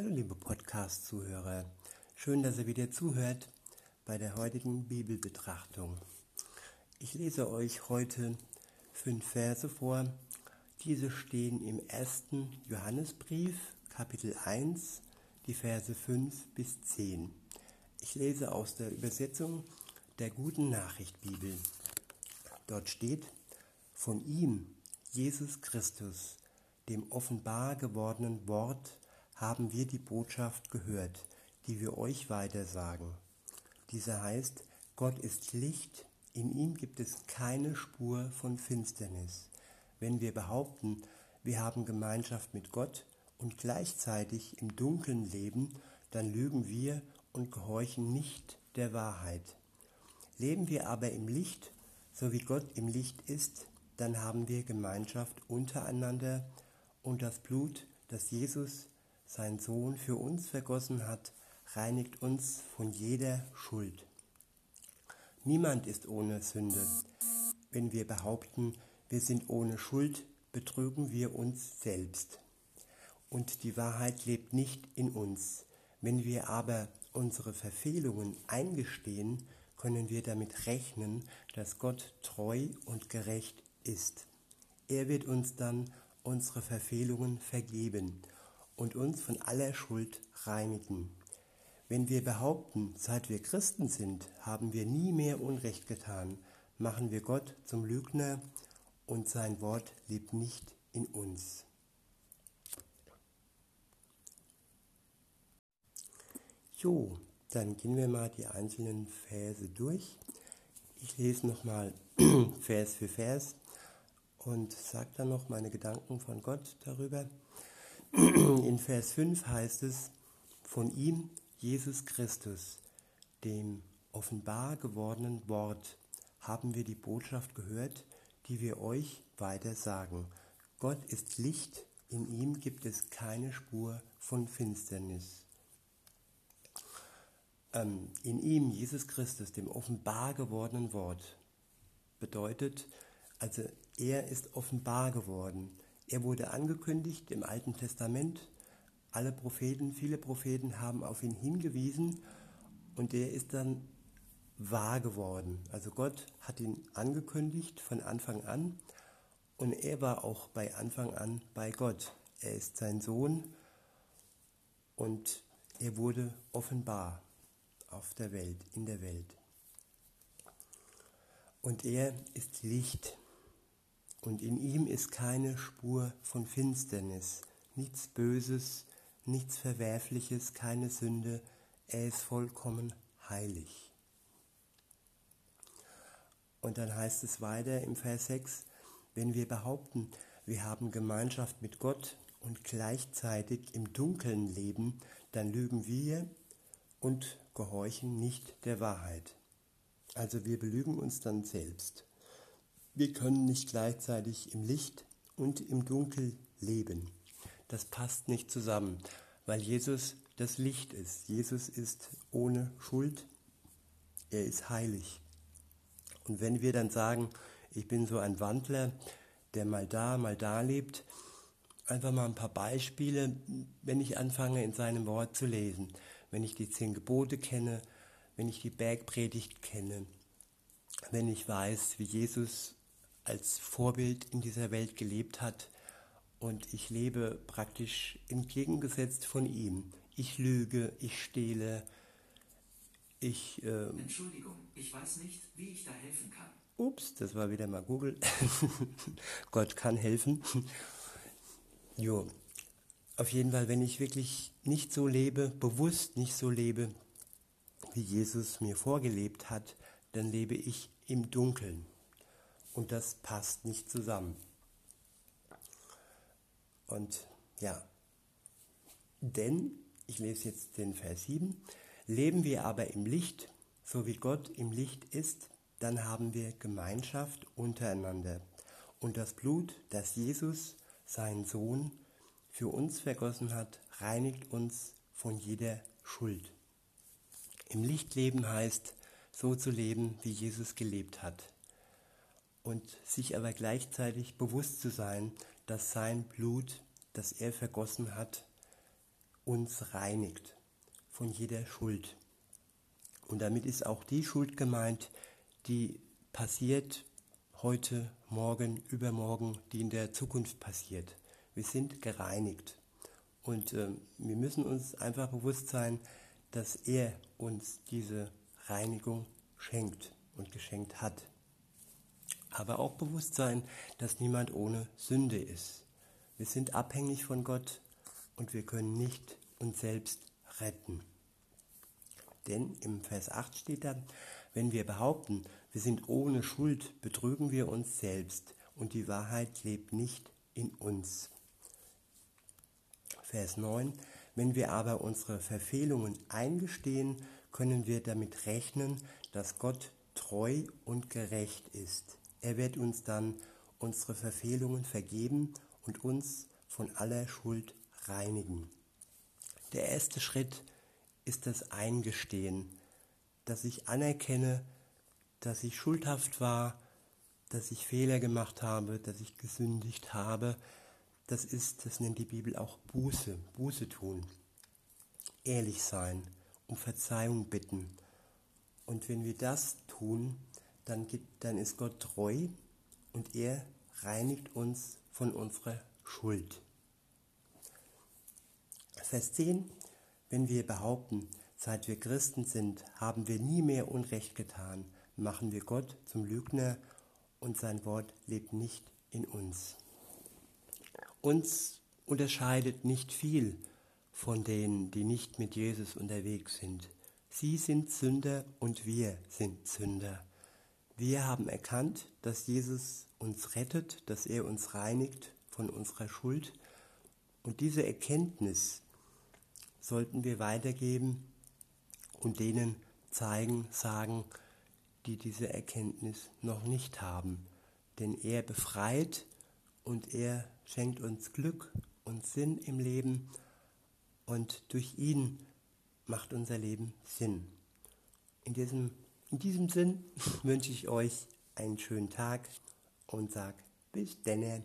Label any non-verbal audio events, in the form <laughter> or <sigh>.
Hallo liebe Podcast-Zuhörer, schön, dass ihr wieder zuhört bei der heutigen Bibelbetrachtung. Ich lese euch heute fünf Verse vor. Diese stehen im ersten Johannesbrief, Kapitel 1, die Verse 5 bis 10. Ich lese aus der Übersetzung der Guten Nachricht Bibel. Dort steht, von ihm, Jesus Christus, dem offenbar gewordenen Wort, haben wir die Botschaft gehört, die wir euch weitersagen. Dieser heißt, Gott ist Licht, in ihm gibt es keine Spur von Finsternis. Wenn wir behaupten, wir haben Gemeinschaft mit Gott und gleichzeitig im Dunkeln leben, dann lügen wir und gehorchen nicht der Wahrheit. Leben wir aber im Licht, so wie Gott im Licht ist, dann haben wir Gemeinschaft untereinander und das Blut, das Jesus, sein Sohn, für uns vergossen hat, reinigt uns von jeder Schuld. Niemand ist ohne Sünde. Wenn wir behaupten, wir sind ohne Schuld, betrügen wir uns selbst. Und die Wahrheit lebt nicht in uns. Wenn wir aber unsere Verfehlungen eingestehen, können wir damit rechnen, dass Gott treu und gerecht ist. Er wird uns dann unsere Verfehlungen vergeben und uns von aller Schuld reinigen. Wenn wir behaupten, seit wir Christen sind, haben wir nie mehr Unrecht getan, machen wir Gott zum Lügner und sein Wort lebt nicht in uns. Jo, dann gehen wir mal die einzelnen Verse durch. Ich lese nochmal <clears throat> Vers für Vers und sage dann noch meine Gedanken von Gott darüber. In Vers 5 heißt es, von ihm, Jesus Christus, dem offenbar gewordenen Wort, haben wir die Botschaft gehört, die wir euch weiter sagen. Gott ist Licht, in ihm gibt es keine Spur von Finsternis. Ähm, in ihm, Jesus Christus, dem offenbar gewordenen Wort, bedeutet, also er ist offenbar geworden. Er wurde angekündigt im Alten Testament. Alle Propheten, viele Propheten haben auf ihn hingewiesen und er ist dann wahr geworden. Also Gott hat ihn angekündigt von Anfang an und er war auch bei Anfang an bei Gott. Er ist sein Sohn und er wurde offenbar auf der Welt, in der Welt. Und er ist Licht und in ihm ist keine Spur von Finsternis, nichts Böses, nichts Verwerfliches, keine Sünde, er ist vollkommen heilig. Und dann heißt es weiter im Vers 6, wenn wir behaupten, wir haben Gemeinschaft mit Gott und gleichzeitig im Dunkeln leben, dann lügen wir und gehorchen nicht der Wahrheit. Also wir belügen uns dann selbst. Wir können nicht gleichzeitig im Licht und im Dunkel leben. Das passt nicht zusammen, weil Jesus das Licht ist. Jesus ist ohne Schuld. Er ist heilig. Und wenn wir dann sagen, ich bin so ein Wandler, der mal da, mal da lebt, einfach mal ein paar Beispiele, wenn ich anfange, in seinem Wort zu lesen. Wenn ich die zehn Gebote kenne, wenn ich die Bergpredigt kenne, wenn ich weiß, wie Jesus als Vorbild in dieser Welt gelebt hat und ich lebe praktisch entgegengesetzt von ihm. Ich lüge, ich stehle, ich... Äh, Entschuldigung, ich weiß nicht, wie ich da helfen kann. Ups, das war wieder mal Google. <laughs> Gott kann helfen. jo, auf jeden Fall, wenn ich wirklich nicht so lebe, bewusst nicht so lebe, wie Jesus mir vorgelebt hat, dann lebe ich im Dunkeln. Und das passt nicht zusammen. Und ja, denn, ich lese jetzt den Vers 7, leben wir aber im Licht, so wie Gott im Licht ist, dann haben wir Gemeinschaft untereinander. Und das Blut, das Jesus, sein Sohn, für uns vergossen hat, reinigt uns von jeder Schuld. Im Licht leben heißt, so zu leben, wie Jesus gelebt hat. Und sich aber gleichzeitig bewusst zu sein, dass sein Blut, das er vergossen hat, uns reinigt von jeder Schuld. Und damit ist auch die Schuld gemeint, die passiert heute, morgen, übermorgen, die in der Zukunft passiert. Wir sind gereinigt. Und äh, wir müssen uns einfach bewusst sein, dass er uns diese Reinigung schenkt und geschenkt hat. Aber auch bewusst sein, dass niemand ohne Sünde ist. Wir sind abhängig von Gott und wir können nicht uns selbst retten. Denn im Vers 8 steht da, wenn wir behaupten, wir sind ohne Schuld, betrügen wir uns selbst und die Wahrheit lebt nicht in uns. Vers 9, wenn wir aber unsere Verfehlungen eingestehen, können wir damit rechnen, dass Gott treu und gerecht ist. Er wird uns dann unsere Verfehlungen vergeben und uns von aller Schuld reinigen. Der erste Schritt ist das Eingestehen, dass ich anerkenne, dass ich schuldhaft war, dass ich Fehler gemacht habe, dass ich gesündigt habe. Das ist, das nennt die Bibel auch Buße, Buße tun. Ehrlich sein, um Verzeihung bitten. Und wenn wir das tun, dann, gibt, dann ist Gott treu und er reinigt uns von unserer Schuld. Vers 10, wenn wir behaupten, seit wir Christen sind, haben wir nie mehr Unrecht getan, machen wir Gott zum Lügner und sein Wort lebt nicht in uns. Uns unterscheidet nicht viel von denen, die nicht mit Jesus unterwegs sind. Sie sind Sünder und wir sind Sünder. Wir haben erkannt, dass Jesus uns rettet, dass er uns reinigt von unserer Schuld. Und diese Erkenntnis sollten wir weitergeben und denen zeigen, sagen, die diese Erkenntnis noch nicht haben. Denn er befreit und er schenkt uns Glück und Sinn im Leben und durch ihn macht unser Leben Sinn. In diesem, in diesem Sinn <laughs> wünsche ich euch einen schönen Tag und sage bis denne.